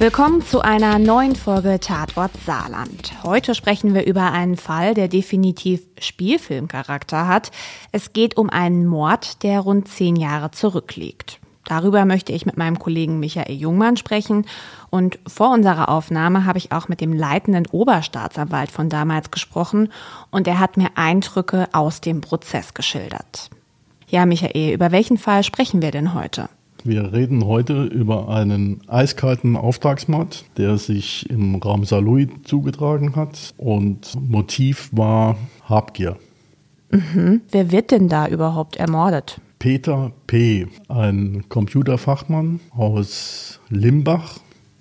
Willkommen zu einer neuen Folge Tatort Saarland. Heute sprechen wir über einen Fall, der definitiv Spielfilmcharakter hat. Es geht um einen Mord, der rund zehn Jahre zurückliegt. Darüber möchte ich mit meinem Kollegen Michael Jungmann sprechen. Und vor unserer Aufnahme habe ich auch mit dem leitenden Oberstaatsanwalt von damals gesprochen und er hat mir Eindrücke aus dem Prozess geschildert. Ja, Michael, über welchen Fall sprechen wir denn heute? Wir reden heute über einen eiskalten Auftragsmord, der sich im Raum Saarlouis zugetragen hat und Motiv war Habgier. Mhm. Wer wird denn da überhaupt ermordet? Peter P., ein Computerfachmann aus Limbach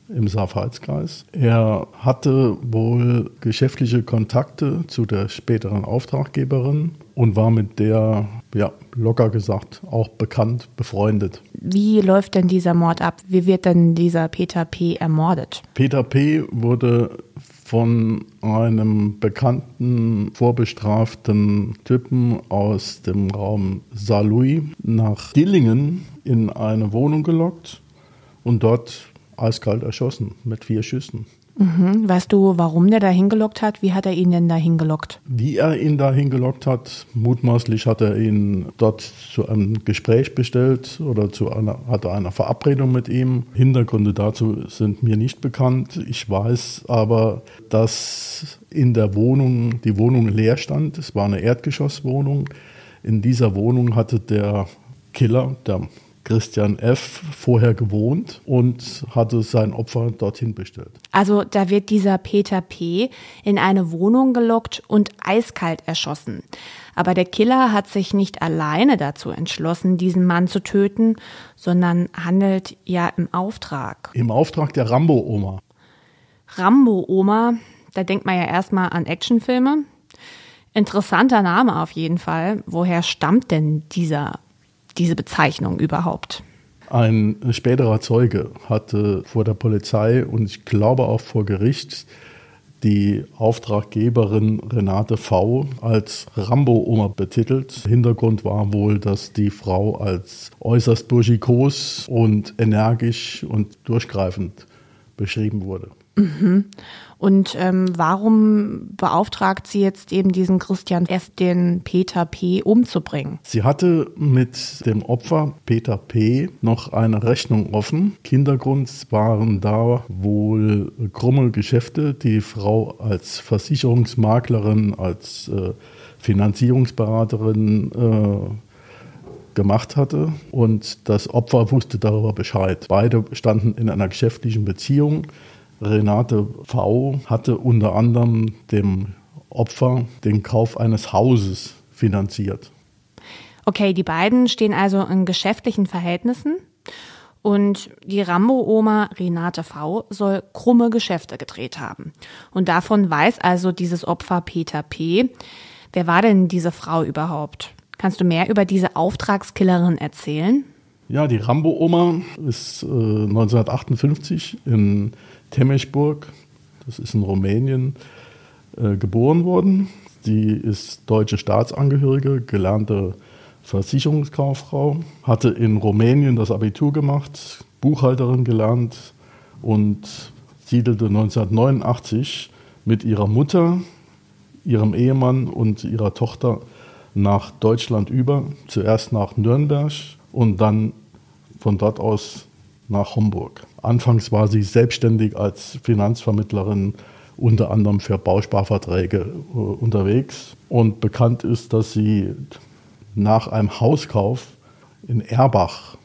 im Saarpfalzkreis. Er hatte wohl geschäftliche Kontakte zu der späteren Auftraggeberin und war mit der ja, locker gesagt, auch bekannt, befreundet. Wie läuft denn dieser Mord ab? Wie wird denn dieser Peter P. ermordet? Peter P. wurde von einem bekannten, vorbestraften Typen aus dem Raum Saarlouis nach Dillingen in eine Wohnung gelockt und dort eiskalt erschossen mit vier Schüssen. Mhm. Weißt du, warum der da hingelockt hat? Wie hat er ihn denn da hingelockt? Wie er ihn da hingelockt hat, mutmaßlich hat er ihn dort zu einem Gespräch bestellt oder zu einer, hatte eine Verabredung mit ihm. Hintergründe dazu sind mir nicht bekannt. Ich weiß aber, dass in der Wohnung, die Wohnung leer stand. Es war eine Erdgeschosswohnung. In dieser Wohnung hatte der Killer, der Christian F. vorher gewohnt und hatte sein Opfer dorthin bestellt. Also da wird dieser Peter P. in eine Wohnung gelockt und eiskalt erschossen. Aber der Killer hat sich nicht alleine dazu entschlossen, diesen Mann zu töten, sondern handelt ja im Auftrag. Im Auftrag der Rambo-Oma. Rambo-Oma, da denkt man ja erstmal an Actionfilme. Interessanter Name auf jeden Fall. Woher stammt denn dieser diese Bezeichnung überhaupt? Ein späterer Zeuge hatte vor der Polizei und ich glaube auch vor Gericht die Auftraggeberin Renate V. als Rambo-Oma betitelt. Hintergrund war wohl, dass die Frau als äußerst burschikos und energisch und durchgreifend beschrieben wurde. Mhm. Und ähm, warum beauftragt sie jetzt eben diesen Christian F., den Peter P., umzubringen? Sie hatte mit dem Opfer Peter P. noch eine Rechnung offen. Hintergrund waren da wohl krumme Geschäfte, die Frau als Versicherungsmaklerin, als äh, Finanzierungsberaterin äh, gemacht hatte und das Opfer wusste darüber Bescheid. Beide standen in einer geschäftlichen Beziehung. Renate V. hatte unter anderem dem Opfer den Kauf eines Hauses finanziert. Okay, die beiden stehen also in geschäftlichen Verhältnissen und die Rambo-Oma Renate V. soll krumme Geschäfte gedreht haben. Und davon weiß also dieses Opfer Peter P. Wer war denn diese Frau überhaupt? Kannst du mehr über diese Auftragskillerin erzählen? Ja, die Rambo-Oma ist äh, 1958 in Temeschburg, das ist in Rumänien, äh, geboren worden. Sie ist deutsche Staatsangehörige, gelernte Versicherungskauffrau, hatte in Rumänien das Abitur gemacht, Buchhalterin gelernt und siedelte 1989 mit ihrer Mutter, ihrem Ehemann und ihrer Tochter nach Deutschland über, zuerst nach Nürnberg und dann von dort aus nach Homburg. Anfangs war sie selbstständig als Finanzvermittlerin unter anderem für Bausparverträge äh, unterwegs und bekannt ist, dass sie nach einem Hauskauf in Erbach,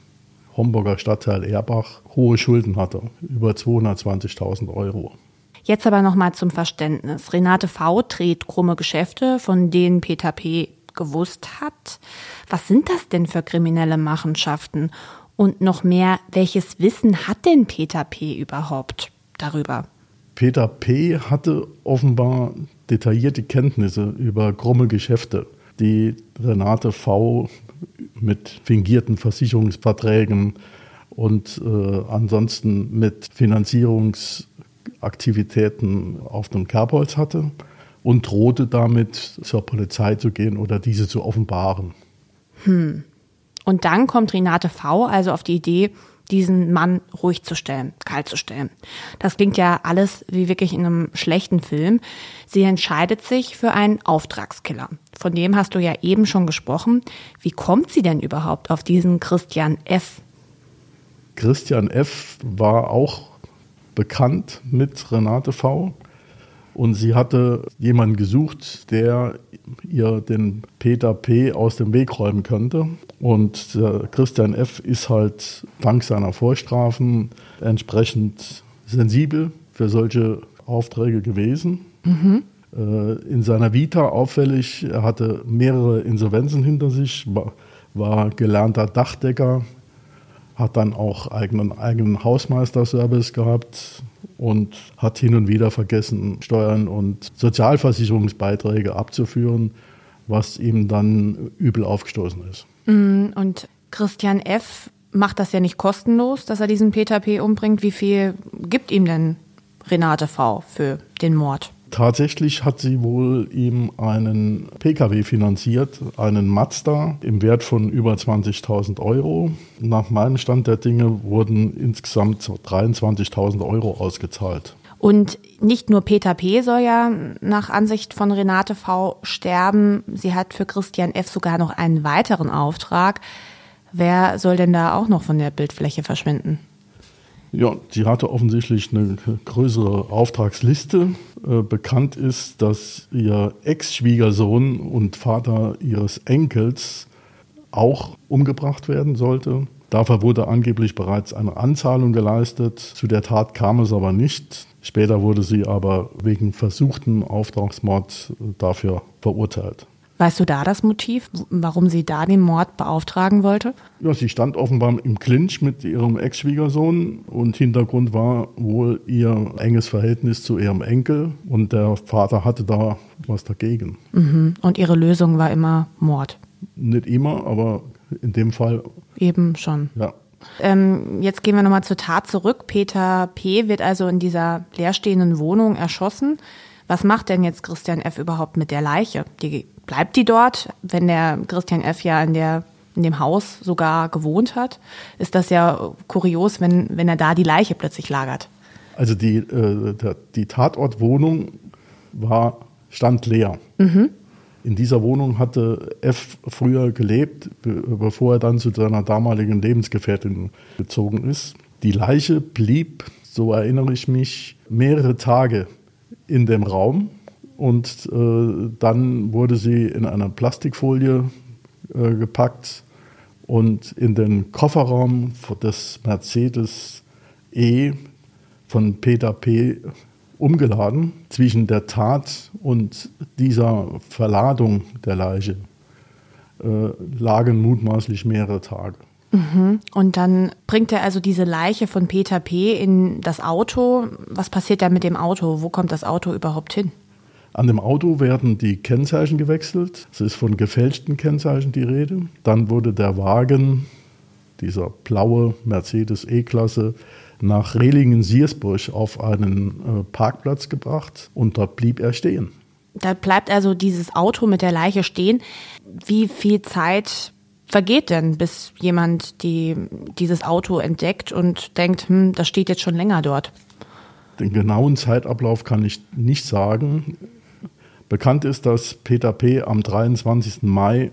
Homburger Stadtteil Erbach, hohe Schulden hatte, über 220.000 Euro. Jetzt aber nochmal zum Verständnis. Renate V. dreht krumme Geschäfte, von denen Peter P. gewusst hat. Was sind das denn für kriminelle Machenschaften? Und noch mehr, welches Wissen hat denn Peter P. überhaupt darüber? Peter P. hatte offenbar detaillierte Kenntnisse über krumme Geschäfte, die Renate V. mit fingierten Versicherungsverträgen und äh, ansonsten mit Finanzierungsaktivitäten auf dem Kerbholz hatte und drohte damit, zur Polizei zu gehen oder diese zu offenbaren. Hm. Und dann kommt Renate V. also auf die Idee, diesen Mann ruhig zu stellen, kalt zu stellen. Das klingt ja alles wie wirklich in einem schlechten Film. Sie entscheidet sich für einen Auftragskiller. Von dem hast du ja eben schon gesprochen. Wie kommt sie denn überhaupt auf diesen Christian F? Christian F war auch bekannt mit Renate V. Und sie hatte jemanden gesucht, der ihr den Peter P. aus dem Weg räumen könnte. Und Christian F. ist halt dank seiner Vorstrafen entsprechend sensibel für solche Aufträge gewesen. Mhm. In seiner Vita auffällig, er hatte mehrere Insolvenzen hinter sich, war, war gelernter Dachdecker, hat dann auch eigenen, eigenen Hausmeisterservice gehabt, und hat hin und wieder vergessen, Steuern und Sozialversicherungsbeiträge abzuführen, was ihm dann übel aufgestoßen ist. Mm, und Christian F. macht das ja nicht kostenlos, dass er diesen Peter P. umbringt. Wie viel gibt ihm denn Renate V. für den Mord? Tatsächlich hat sie wohl ihm einen Pkw finanziert, einen Mazda im Wert von über 20.000 Euro. Nach meinem Stand der Dinge wurden insgesamt 23.000 Euro ausgezahlt. Und nicht nur Peter P. soll ja nach Ansicht von Renate V. sterben. Sie hat für Christian F. sogar noch einen weiteren Auftrag. Wer soll denn da auch noch von der Bildfläche verschwinden? Ja, sie hatte offensichtlich eine größere Auftragsliste. Äh, bekannt ist, dass ihr Ex-Schwiegersohn und Vater ihres Enkels auch umgebracht werden sollte. Dafür wurde angeblich bereits eine Anzahlung geleistet. Zu der Tat kam es aber nicht. Später wurde sie aber wegen versuchten Auftragsmord dafür verurteilt. Weißt du da das Motiv, warum sie da den Mord beauftragen wollte? Ja, sie stand offenbar im Clinch mit ihrem Ex-Schwiegersohn und Hintergrund war wohl ihr enges Verhältnis zu ihrem Enkel und der Vater hatte da was dagegen. Mhm. Und ihre Lösung war immer Mord? Nicht immer, aber in dem Fall. Eben schon. Ja. Ähm, jetzt gehen wir nochmal zur Tat zurück. Peter P. wird also in dieser leerstehenden Wohnung erschossen. Was macht denn jetzt Christian F. überhaupt mit der Leiche? Die bleibt die dort, wenn der Christian F. ja in der in dem Haus sogar gewohnt hat, ist das ja kurios, wenn, wenn er da die Leiche plötzlich lagert. Also die, äh, die Tatortwohnung war, stand leer. Mhm. In dieser Wohnung hatte F früher gelebt, bevor er dann zu seiner damaligen Lebensgefährtin gezogen ist. Die Leiche blieb, so erinnere ich mich, mehrere Tage in dem Raum und äh, dann wurde sie in eine Plastikfolie äh, gepackt und in den Kofferraum des Mercedes E von Peter P. umgeladen. Zwischen der Tat und dieser Verladung der Leiche äh, lagen mutmaßlich mehrere Tage. Mhm. Und dann bringt er also diese Leiche von Peter P. in das Auto. Was passiert da mit dem Auto? Wo kommt das Auto überhaupt hin? An dem Auto werden die Kennzeichen gewechselt. Es ist von gefälschten Kennzeichen die Rede. Dann wurde der Wagen, dieser blaue Mercedes E-Klasse, nach Rehlingen-Siersburg auf einen äh, Parkplatz gebracht und dort blieb er stehen. Da bleibt also dieses Auto mit der Leiche stehen. Wie viel Zeit vergeht denn, bis jemand die, dieses Auto entdeckt und denkt, hm, das steht jetzt schon länger dort? Den genauen Zeitablauf kann ich nicht sagen. Bekannt ist, dass Peter P. am 23. Mai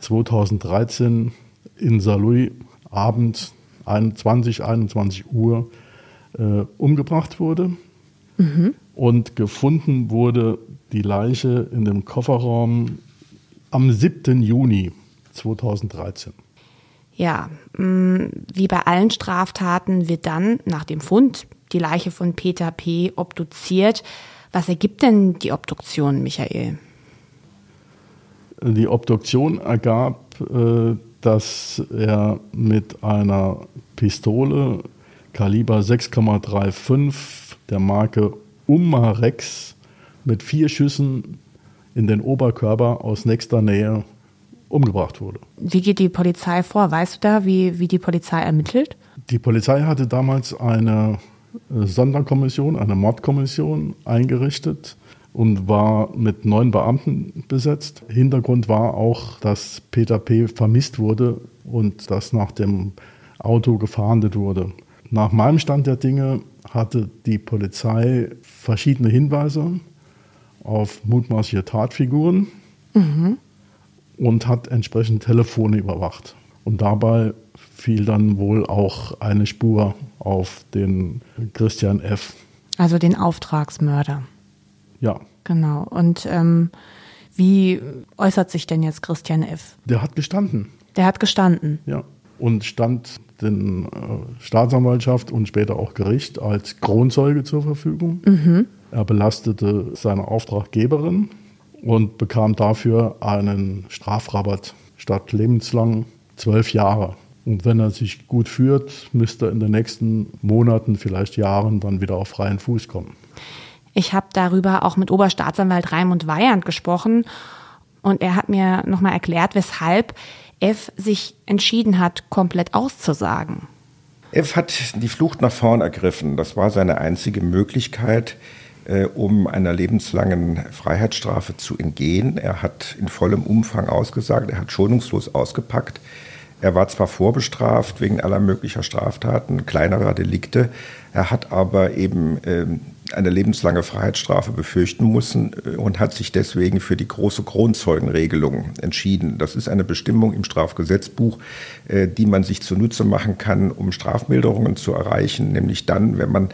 2013 in Saarlouis Abend 20, 21 Uhr äh, umgebracht wurde. Mhm. Und gefunden wurde die Leiche in dem Kofferraum am 7. Juni 2013. Ja, mm, wie bei allen Straftaten wird dann nach dem Fund die Leiche von Peter P. obduziert. Was ergibt denn die Obduktion, Michael? Die Obduktion ergab, äh, dass er mit einer Pistole Kaliber 6,35 der Marke Umarex mit vier Schüssen in den Oberkörper aus nächster Nähe umgebracht wurde. Wie geht die Polizei vor? Weißt du da, wie, wie die Polizei ermittelt? Die Polizei hatte damals eine Sonderkommission, eine Mordkommission eingerichtet und war mit neun Beamten besetzt. Hintergrund war auch, dass Peter P. vermisst wurde und dass nach dem Auto gefahndet wurde. Nach meinem Stand der Dinge hatte die Polizei verschiedene Hinweise auf mutmaßliche Tatfiguren mhm. und hat entsprechend Telefone überwacht. Und dabei fiel dann wohl auch eine Spur auf den Christian F. Also den Auftragsmörder. Ja. Genau. Und ähm, wie äußert sich denn jetzt Christian F.? Der hat gestanden. Der hat gestanden. Ja. Und stand den äh, Staatsanwaltschaft und später auch Gericht als Kronzeuge zur Verfügung. Mhm. Er belastete seine Auftraggeberin und bekam dafür einen Strafrabatt statt lebenslang zwölf Jahre. Und wenn er sich gut führt, müsste er in den nächsten Monaten, vielleicht Jahren, dann wieder auf freien Fuß kommen. Ich habe darüber auch mit Oberstaatsanwalt Raimund Weyand gesprochen und er hat mir nochmal erklärt, weshalb F sich entschieden hat, komplett auszusagen. F hat die Flucht nach vorn ergriffen. Das war seine einzige Möglichkeit, um einer lebenslangen Freiheitsstrafe zu entgehen. Er hat in vollem Umfang ausgesagt, er hat schonungslos ausgepackt. Er war zwar vorbestraft wegen aller möglicher Straftaten, kleinerer Delikte, er hat aber eben ähm, eine lebenslange Freiheitsstrafe befürchten müssen äh, und hat sich deswegen für die große Kronzeugenregelung entschieden. Das ist eine Bestimmung im Strafgesetzbuch, äh, die man sich zunutze machen kann, um Strafmilderungen zu erreichen, nämlich dann, wenn man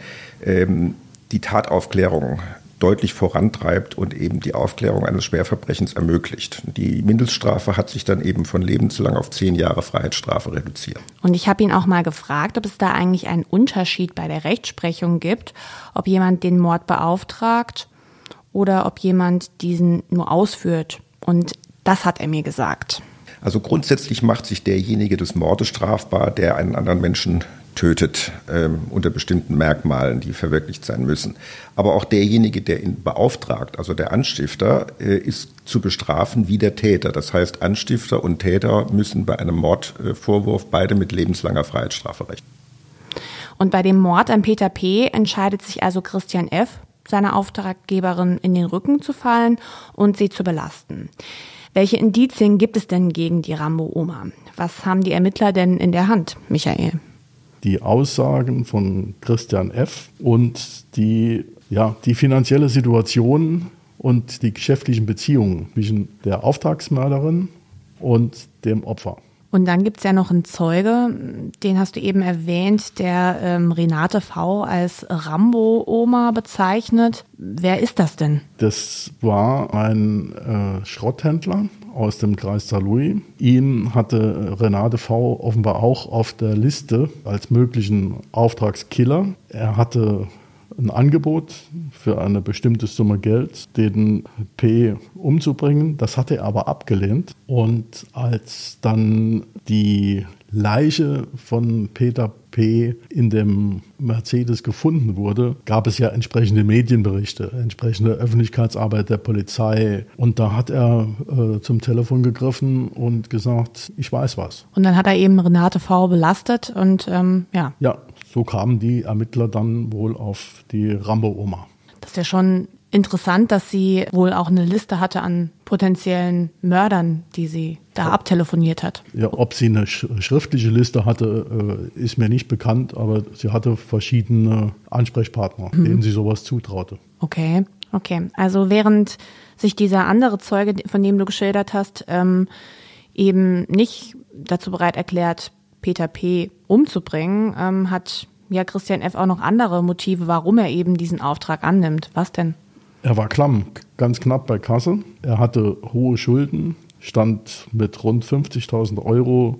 ähm, die Tataufklärung deutlich vorantreibt und eben die Aufklärung eines Schwerverbrechens ermöglicht. Die Mindeststrafe hat sich dann eben von lebenslang auf zehn Jahre Freiheitsstrafe reduziert. Und ich habe ihn auch mal gefragt, ob es da eigentlich einen Unterschied bei der Rechtsprechung gibt, ob jemand den Mord beauftragt oder ob jemand diesen nur ausführt. Und das hat er mir gesagt. Also grundsätzlich macht sich derjenige des Mordes strafbar, der einen anderen Menschen tötet ähm, unter bestimmten Merkmalen, die verwirklicht sein müssen. Aber auch derjenige, der ihn beauftragt, also der Anstifter, äh, ist zu bestrafen wie der Täter. Das heißt, Anstifter und Täter müssen bei einem Mordvorwurf beide mit lebenslanger Freiheitsstrafe rechnen. Und bei dem Mord an Peter P. entscheidet sich also Christian F., seiner Auftraggeberin in den Rücken zu fallen und sie zu belasten. Welche Indizien gibt es denn gegen die Rambo-Oma? Was haben die Ermittler denn in der Hand, Michael? Die Aussagen von Christian F. und die, ja, die finanzielle Situation und die geschäftlichen Beziehungen zwischen der Auftragsmörderin und dem Opfer. Und dann gibt es ja noch einen Zeuge, den hast du eben erwähnt, der ähm, Renate V. als Rambo-Oma bezeichnet. Wer ist das denn? Das war ein äh, Schrotthändler aus dem Kreis Saarlouis. Ihn hatte Renate V. offenbar auch auf der Liste als möglichen Auftragskiller. Er hatte ein Angebot für eine bestimmte Summe Geld, den P umzubringen. Das hat er aber abgelehnt. Und als dann die Leiche von Peter P. in dem Mercedes gefunden wurde, gab es ja entsprechende Medienberichte, entsprechende Öffentlichkeitsarbeit der Polizei. Und da hat er äh, zum Telefon gegriffen und gesagt, ich weiß was. Und dann hat er eben Renate V. belastet und ähm, ja. Ja, so kamen die Ermittler dann wohl auf die Rambo-Oma. Das ist ja schon interessant, dass sie wohl auch eine Liste hatte an potenziellen Mördern, die sie da ja. abtelefoniert hat. Ja, ob sie eine schriftliche Liste hatte, äh, ist mir nicht bekannt, aber sie hatte verschiedene Ansprechpartner, mhm. denen sie sowas zutraute. Okay, okay. Also während sich dieser andere Zeuge, von dem du geschildert hast, ähm, eben nicht dazu bereit erklärt, Peter P. umzubringen, ähm, hat ja Christian F. auch noch andere Motive, warum er eben diesen Auftrag annimmt. Was denn? Er war klamm, ganz knapp bei Kasse. Er hatte hohe Schulden, stand mit rund 50.000 Euro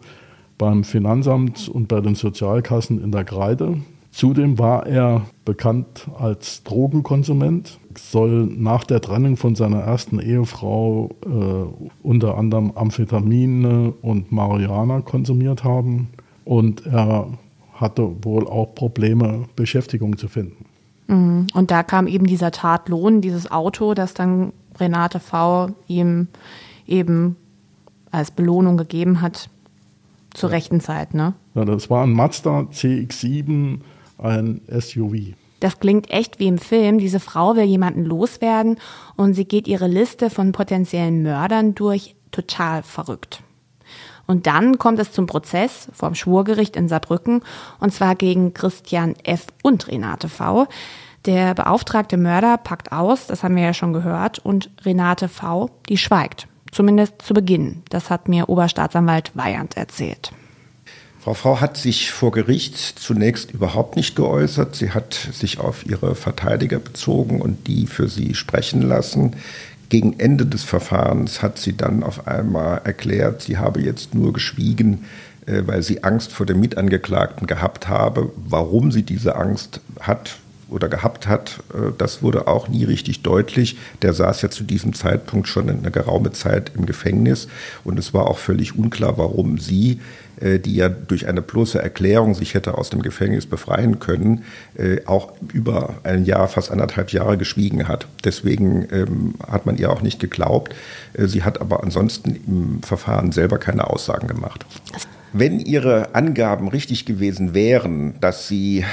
beim Finanzamt und bei den Sozialkassen in der Kreide. Zudem war er bekannt als Drogenkonsument, soll nach der Trennung von seiner ersten Ehefrau äh, unter anderem Amphetamine und Marihuana konsumiert haben und er hatte wohl auch Probleme, Beschäftigung zu finden. Mhm. Und da kam eben dieser Tatlohn, dieses Auto, das dann Renate V. ihm eben als Belohnung gegeben hat, zur ja. rechten Zeit, ne? Ja, das war ein Mazda CX7, ein SUV. Das klingt echt wie im Film. Diese Frau will jemanden loswerden und sie geht ihre Liste von potenziellen Mördern durch. Total verrückt. Und dann kommt es zum Prozess vom Schwurgericht in Saarbrücken und zwar gegen Christian F. und Renate V. Der beauftragte Mörder packt aus, das haben wir ja schon gehört, und Renate V., die schweigt. Zumindest zu Beginn. Das hat mir Oberstaatsanwalt Weyand erzählt. Frau Frau hat sich vor Gericht zunächst überhaupt nicht geäußert. Sie hat sich auf ihre Verteidiger bezogen und die für sie sprechen lassen. Gegen Ende des Verfahrens hat sie dann auf einmal erklärt, sie habe jetzt nur geschwiegen, äh, weil sie Angst vor dem Mitangeklagten gehabt habe. Warum sie diese Angst hat, oder gehabt hat, äh, das wurde auch nie richtig deutlich. Der saß ja zu diesem Zeitpunkt schon eine geraume Zeit im Gefängnis und es war auch völlig unklar, warum sie, die ja durch eine bloße Erklärung sich hätte aus dem Gefängnis befreien können, äh, auch über ein Jahr, fast anderthalb Jahre geschwiegen hat. Deswegen ähm, hat man ihr auch nicht geglaubt. Sie hat aber ansonsten im Verfahren selber keine Aussagen gemacht. Wenn Ihre Angaben richtig gewesen wären, dass sie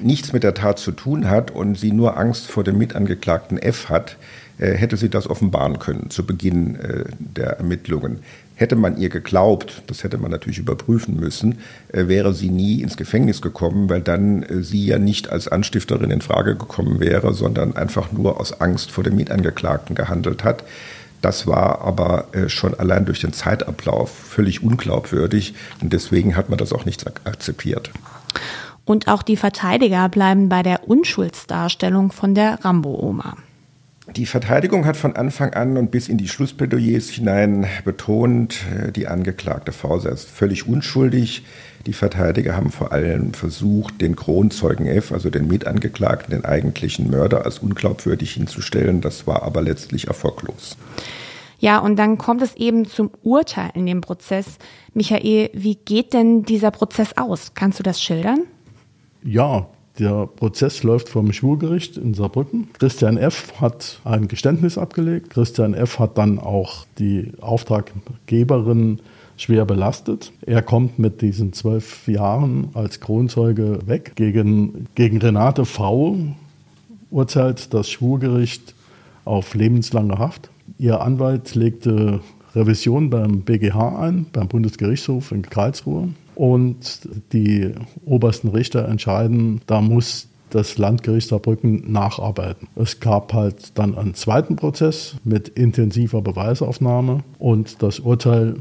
nichts mit der Tat zu tun hat und sie nur Angst vor dem Mitangeklagten F hat, äh, hätte sie das offenbaren können zu Beginn äh, der Ermittlungen. Hätte man ihr geglaubt, das hätte man natürlich überprüfen müssen, äh, wäre sie nie ins Gefängnis gekommen, weil dann sie ja nicht als Anstifterin in Frage gekommen wäre, sondern einfach nur aus Angst vor dem Mitangeklagten gehandelt hat. Das war aber äh, schon allein durch den Zeitablauf völlig unglaubwürdig und deswegen hat man das auch nicht akzeptiert. Und auch die Verteidiger bleiben bei der Unschuldsdarstellung von der Rambo-Oma. Die Verteidigung hat von Anfang an und bis in die Schlussplädoyers hinein betont, äh, die angeklagte Frau sei völlig unschuldig. Die Verteidiger haben vor allem versucht, den Kronzeugen F, also den Mitangeklagten, den eigentlichen Mörder, als unglaubwürdig hinzustellen. Das war aber letztlich erfolglos. Ja, und dann kommt es eben zum Urteil in dem Prozess. Michael, wie geht denn dieser Prozess aus? Kannst du das schildern? Ja, der Prozess läuft vom Schwurgericht in Saarbrücken. Christian F. hat ein Geständnis abgelegt. Christian F. hat dann auch die Auftraggeberin schwer belastet. Er kommt mit diesen zwölf Jahren als Kronzeuge weg. Gegen, gegen Renate V. urteilt das Schwurgericht auf lebenslange Haft. Ihr Anwalt legte Revision beim BGH ein, beim Bundesgerichtshof in Karlsruhe. Und die obersten Richter entscheiden, da muss das Landgericht Saarbrücken nacharbeiten. Es gab halt dann einen zweiten Prozess mit intensiver Beweisaufnahme und das Urteil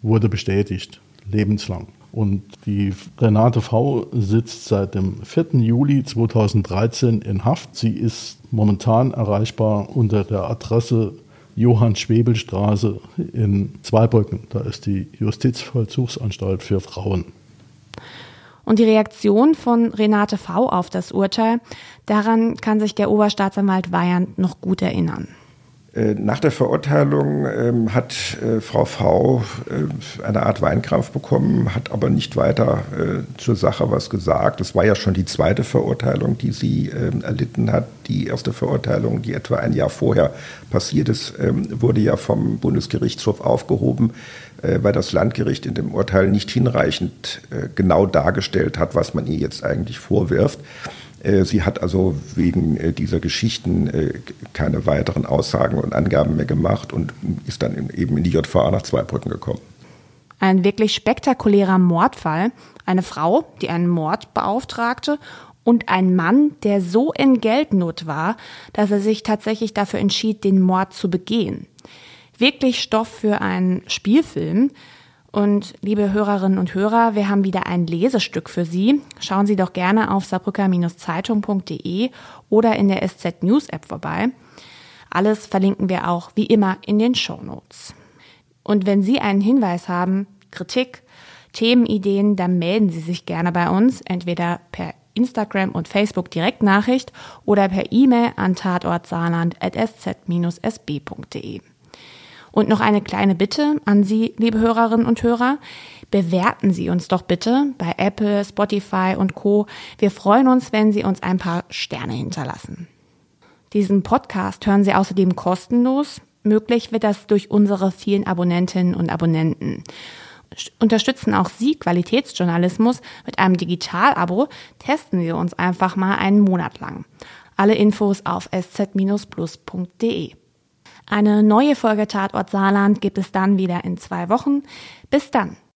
wurde bestätigt, lebenslang. Und die Renate V. sitzt seit dem 4. Juli 2013 in Haft. Sie ist momentan erreichbar unter der Adresse Johann-Schwebel-Straße in Zweibrücken. Da ist die Justizvollzugsanstalt für Frauen. Und die Reaktion von Renate V. auf das Urteil, daran kann sich der Oberstaatsanwalt Weyand noch gut erinnern. Äh, nach der Verurteilung ähm, hat äh, Frau V äh, eine Art Weinkrampf bekommen, hat aber nicht weiter äh, zur Sache was gesagt. Es war ja schon die zweite Verurteilung, die sie ähm, erlitten hat. Die erste Verurteilung, die etwa ein Jahr vorher passiert ist, ähm, wurde ja vom Bundesgerichtshof aufgehoben, äh, weil das Landgericht in dem Urteil nicht hinreichend äh, genau dargestellt hat, was man ihr jetzt eigentlich vorwirft. Äh, sie hat also wegen äh, dieser Geschichten äh, keine weiteren Aussagen und Angaben mehr gemacht und ist dann eben in die JVA nach Zweibrücken gekommen. Ein wirklich spektakulärer Mordfall. Eine Frau, die einen Mord beauftragte und ein Mann, der so in Geldnot war, dass er sich tatsächlich dafür entschied, den Mord zu begehen. Wirklich Stoff für einen Spielfilm. Und liebe Hörerinnen und Hörer, wir haben wieder ein Lesestück für Sie. Schauen Sie doch gerne auf saarbrücker-zeitung.de oder in der SZ News App vorbei. Alles verlinken wir auch wie immer in den Show Notes. Und wenn Sie einen Hinweis haben, Kritik, Themenideen, dann melden Sie sich gerne bei uns, entweder per Instagram und Facebook Direktnachricht oder per E-Mail an tatortsaarland.sz-sb.de. Und noch eine kleine Bitte an Sie, liebe Hörerinnen und Hörer. Bewerten Sie uns doch bitte bei Apple, Spotify und Co. Wir freuen uns, wenn Sie uns ein paar Sterne hinterlassen. Diesen Podcast hören Sie außerdem kostenlos. Möglich wird das durch unsere vielen Abonnentinnen und Abonnenten. Unterstützen auch Sie Qualitätsjournalismus mit einem Digital-Abo? Testen Sie uns einfach mal einen Monat lang. Alle Infos auf sz-plus.de. Eine neue Folge Tatort Saarland gibt es dann wieder in zwei Wochen. Bis dann.